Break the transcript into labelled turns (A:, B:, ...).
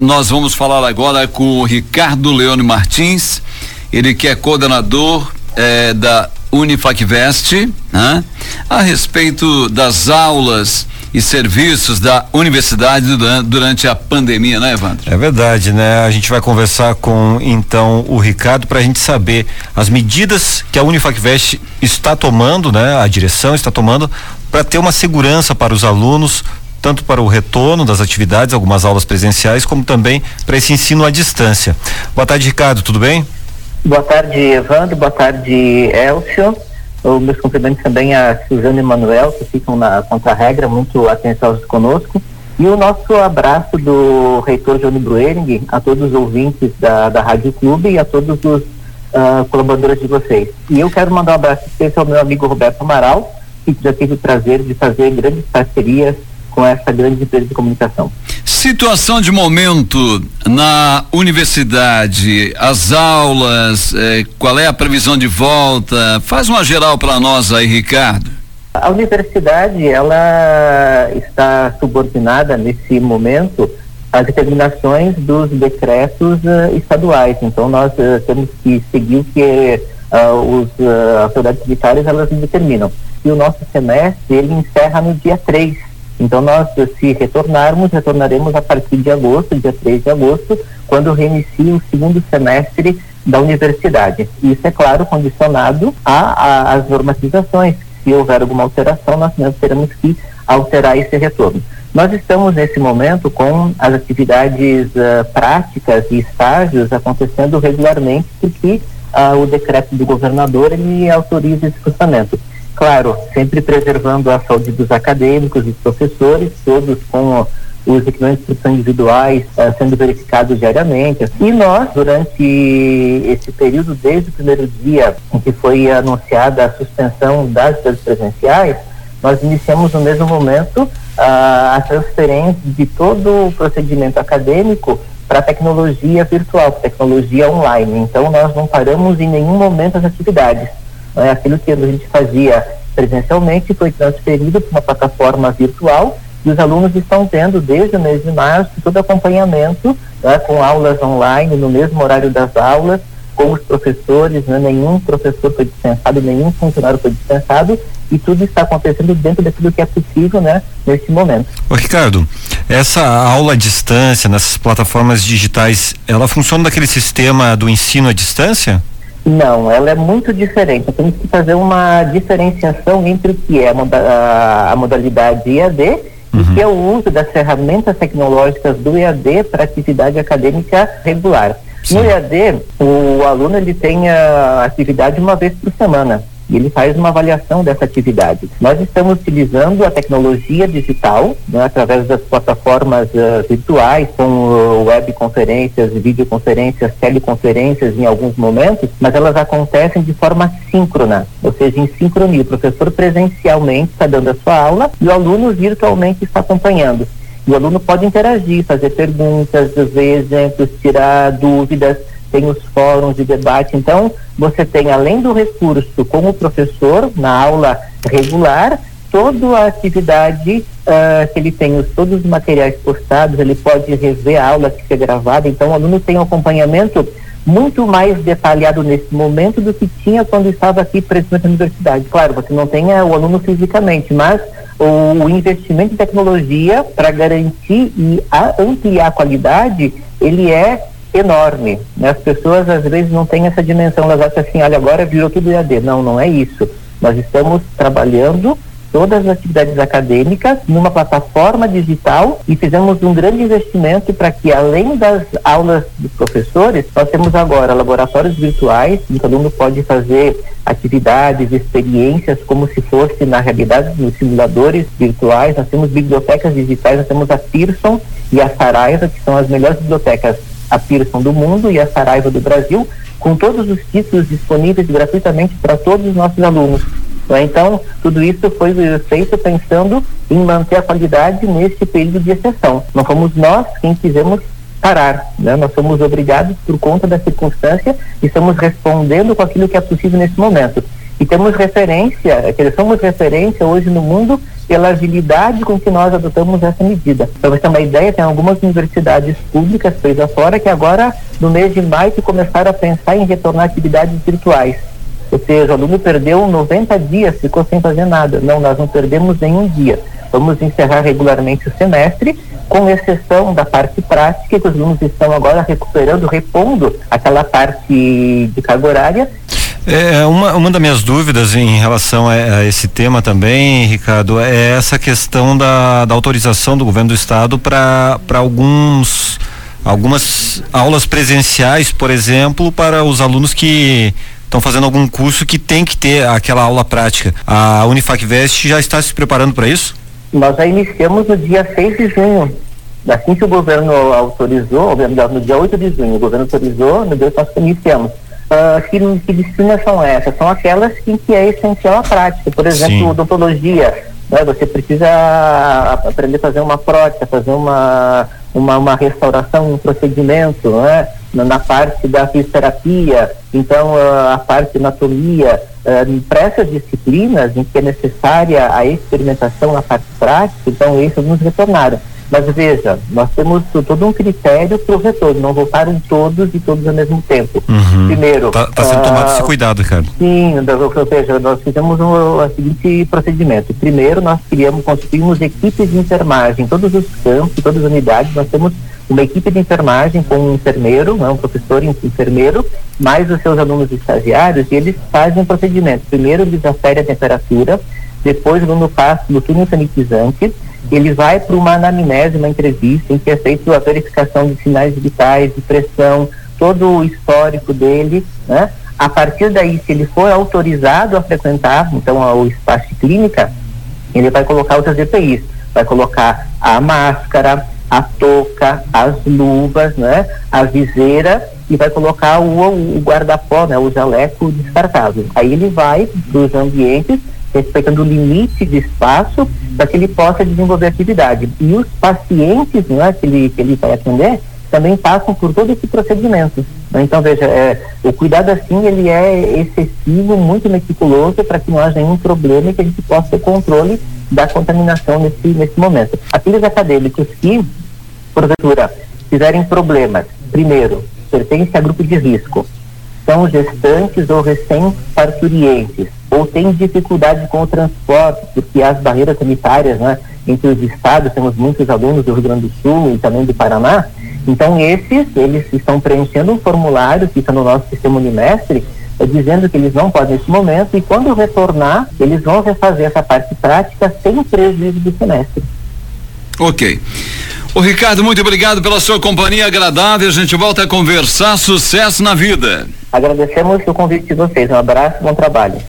A: Nós vamos falar agora com o Ricardo Leone Martins, ele que é coordenador eh, da Unifacvest, né? a respeito das aulas e serviços da universidade durante a pandemia, né, Evandro?
B: É verdade, né? A gente vai conversar com então o Ricardo para a gente saber as medidas que a Unifacvest está tomando, né? A direção está tomando para ter uma segurança para os alunos tanto para o retorno das atividades, algumas aulas presenciais, como também para esse ensino à distância. Boa tarde, Ricardo, tudo bem?
C: Boa tarde, Evandro, boa tarde, Elcio. Os meus cumprimentos também a Suzana e Manuel, que ficam na contra-regra, muito atenciosos conosco. E o nosso abraço do reitor Johnny Bruering a todos os ouvintes da, da Rádio Clube e a todos os uh, colaboradores de vocês. E eu quero mandar um abraço especial ao meu amigo Roberto Amaral, que já tive o prazer de fazer grandes parcerias com essa grande empresa de comunicação.
A: Situação de momento na universidade, as aulas, eh, qual é a previsão de volta? Faz uma geral para nós aí, Ricardo.
C: A universidade, ela está subordinada nesse momento às determinações dos decretos uh, estaduais. Então, nós uh, temos que seguir o que uh, os autoridades militares elas determinam. E o nosso semestre, ele encerra no dia 3 então, nós, se retornarmos, retornaremos a partir de agosto, dia 3 de agosto, quando reinicia o segundo semestre da universidade. Isso, é claro, condicionado às normatizações. Se houver alguma alteração, nós mesmos teremos que alterar esse retorno. Nós estamos, nesse momento, com as atividades uh, práticas e estágios acontecendo regularmente, porque uh, o decreto do governador ele autoriza esse funcionamento. Claro, sempre preservando a saúde dos acadêmicos e professores, todos com os equipamentos de instrução individuais uh, sendo verificados diariamente. E nós, durante esse período, desde o primeiro dia em que foi anunciada a suspensão das atividades presenciais, nós iniciamos no mesmo momento uh, a transferência de todo o procedimento acadêmico para tecnologia virtual, tecnologia online. Então, nós não paramos em nenhum momento as atividades. Né? Aquilo que a gente fazia presencialmente foi transferido para uma plataforma virtual e os alunos estão tendo, desde o mês de março, todo acompanhamento né, com aulas online, no mesmo horário das aulas, com os professores, né, nenhum professor foi dispensado, nenhum funcionário foi dispensado, e tudo está acontecendo dentro daquilo que é possível né, nesse momento.
B: Ô Ricardo, essa aula à distância, nessas plataformas digitais, ela funciona daquele sistema do ensino à distância?
C: Não, ela é muito diferente. Temos que fazer uma diferenciação entre o que é a, moda, a, a modalidade EAD uhum. e que é o uso das ferramentas tecnológicas do EAD para atividade acadêmica regular. Sim. No EAD, o aluno ele tem a atividade uma vez por semana e ele faz uma avaliação dessa atividade. Nós estamos utilizando a tecnologia digital, né, através das plataformas uh, virtuais, com uh, webconferências, videoconferências, teleconferências em alguns momentos, mas elas acontecem de forma síncrona, ou seja, em sincronia. O professor presencialmente está dando a sua aula e o aluno virtualmente está acompanhando. E o aluno pode interagir, fazer perguntas, ver exemplos, tirar dúvidas tem os fóruns de debate. Então, você tem, além do recurso com o professor, na aula regular, toda a atividade uh, que ele tem, os, todos os materiais postados, ele pode rever a aula que foi gravada. Então, o aluno tem um acompanhamento muito mais detalhado nesse momento do que tinha quando estava aqui presente na universidade. Claro, você não tem uh, o aluno fisicamente, mas o, investimento em tecnologia para garantir e ampliar a qualidade, ele é enorme. Né? As pessoas às vezes não têm essa dimensão, elas acham assim, olha, agora virou tudo EAD. Não, não é isso. Nós estamos trabalhando todas as atividades acadêmicas numa plataforma digital e fizemos um grande investimento para que, além das aulas dos professores, nós temos agora laboratórios virtuais, que o aluno pode fazer atividades, experiências como se fosse na realidade nos simuladores virtuais. Nós temos bibliotecas digitais, nós temos a Pearson e a Saraiva, que são as melhores bibliotecas a Pearson do mundo e a Saraiva do Brasil, com todos os títulos disponíveis gratuitamente para todos os nossos alunos. Né? Então, tudo isso foi feito pensando em manter a qualidade neste período de exceção. Não fomos nós quem quisemos parar, né? nós somos obrigados por conta da circunstância e estamos respondendo com aquilo que é possível nesse momento. E temos referência, somos referência hoje no mundo pela agilidade com que nós adotamos essa medida. Para você ter uma ideia, tem algumas universidades públicas feitas afora que agora, no mês de maio, começaram a pensar em retornar atividades virtuais. Ou seja, o aluno perdeu 90 dias, ficou sem fazer nada. Não, nós não perdemos nenhum dia. Vamos encerrar regularmente o semestre, com exceção da parte prática, que os alunos estão agora recuperando, repondo aquela parte de carga horária
B: é, uma, uma das minhas dúvidas em relação a, a, esse tema também, Ricardo, é essa questão da, da autorização do governo do estado para alguns algumas aulas presenciais, por exemplo, para os alunos que estão fazendo algum curso que tem que ter aquela aula prática. A Unifacvest já está se preparando para isso?
C: Nós já iniciamos no dia 6 de junho. Assim que o governo autorizou, no dia 8 de junho, o governo autorizou, no dia nós iniciamos. Uh, que, que, disciplinas são essas? São aquelas em que é essencial a prática. Por exemplo, Sim. odontologia. Né? Você precisa aprender a fazer uma prótese, fazer uma, uma, uma restauração, um procedimento, né? na parte da fisioterapia, então uh, a parte de anatomia. Uh, para essas disciplinas em que é necessária a experimentação na parte prática, então esses nos retornaram. Mas veja, nós temos todo um critério para o retorno, não voltaram todos e todos ao mesmo tempo.
B: Uhum. Primeiro. Está tá sendo tomado esse ah, cuidado, Ricardo.
C: Sim, veja, nós fizemos o, o seguinte procedimento. Primeiro, nós criamos, constituímos equipes de enfermagem, todos os campos, todas as unidades, nós temos uma equipe de enfermagem com um enfermeiro, né, um professor enfermeiro, mais os seus alunos estagiários, e eles fazem um procedimento. Primeiro, eles aferem a temperatura, depois o aluno passa no túnel sanitizante, ele vai para uma anamnese, uma entrevista, em que é feita a verificação de sinais vitais, de pressão, todo o histórico dele, né? A partir daí, se ele for autorizado a frequentar, então, o espaço de clínica, ele vai colocar outras EPIs, vai colocar a máscara, a touca, as luvas, né? A viseira e vai colocar o, o guarda-pó, né? O jaleco descartável. Aí ele vai para os ambientes respeitando o limite de espaço para que ele possa desenvolver atividade. E os pacientes né, que, ele, que ele vai atender também passam por todo esse procedimento. Né? Então, veja, é, o cuidado assim, ele é excessivo, muito meticuloso para que não haja nenhum problema e que a gente possa ter controle da contaminação nesse, nesse momento. Aqueles acadêmicos que, porventura, tiverem problemas, primeiro, pertencem a grupo de risco, são gestantes ou recém-parturientes, ou têm dificuldade com o transporte, porque as barreiras sanitárias, né, entre os estados, temos muitos alunos do Rio Grande do Sul e também do Paraná, então esses, eles estão preenchendo um formulário que está no nosso sistema Unimestre, é, dizendo que eles não podem nesse momento e quando retornar, eles vão refazer essa parte prática sem prejuízo do semestre.
A: Ok. O Ricardo, muito obrigado pela sua companhia agradável. A gente volta a conversar. Sucesso na vida.
C: Agradecemos o convite de vocês. Um abraço, bom trabalho.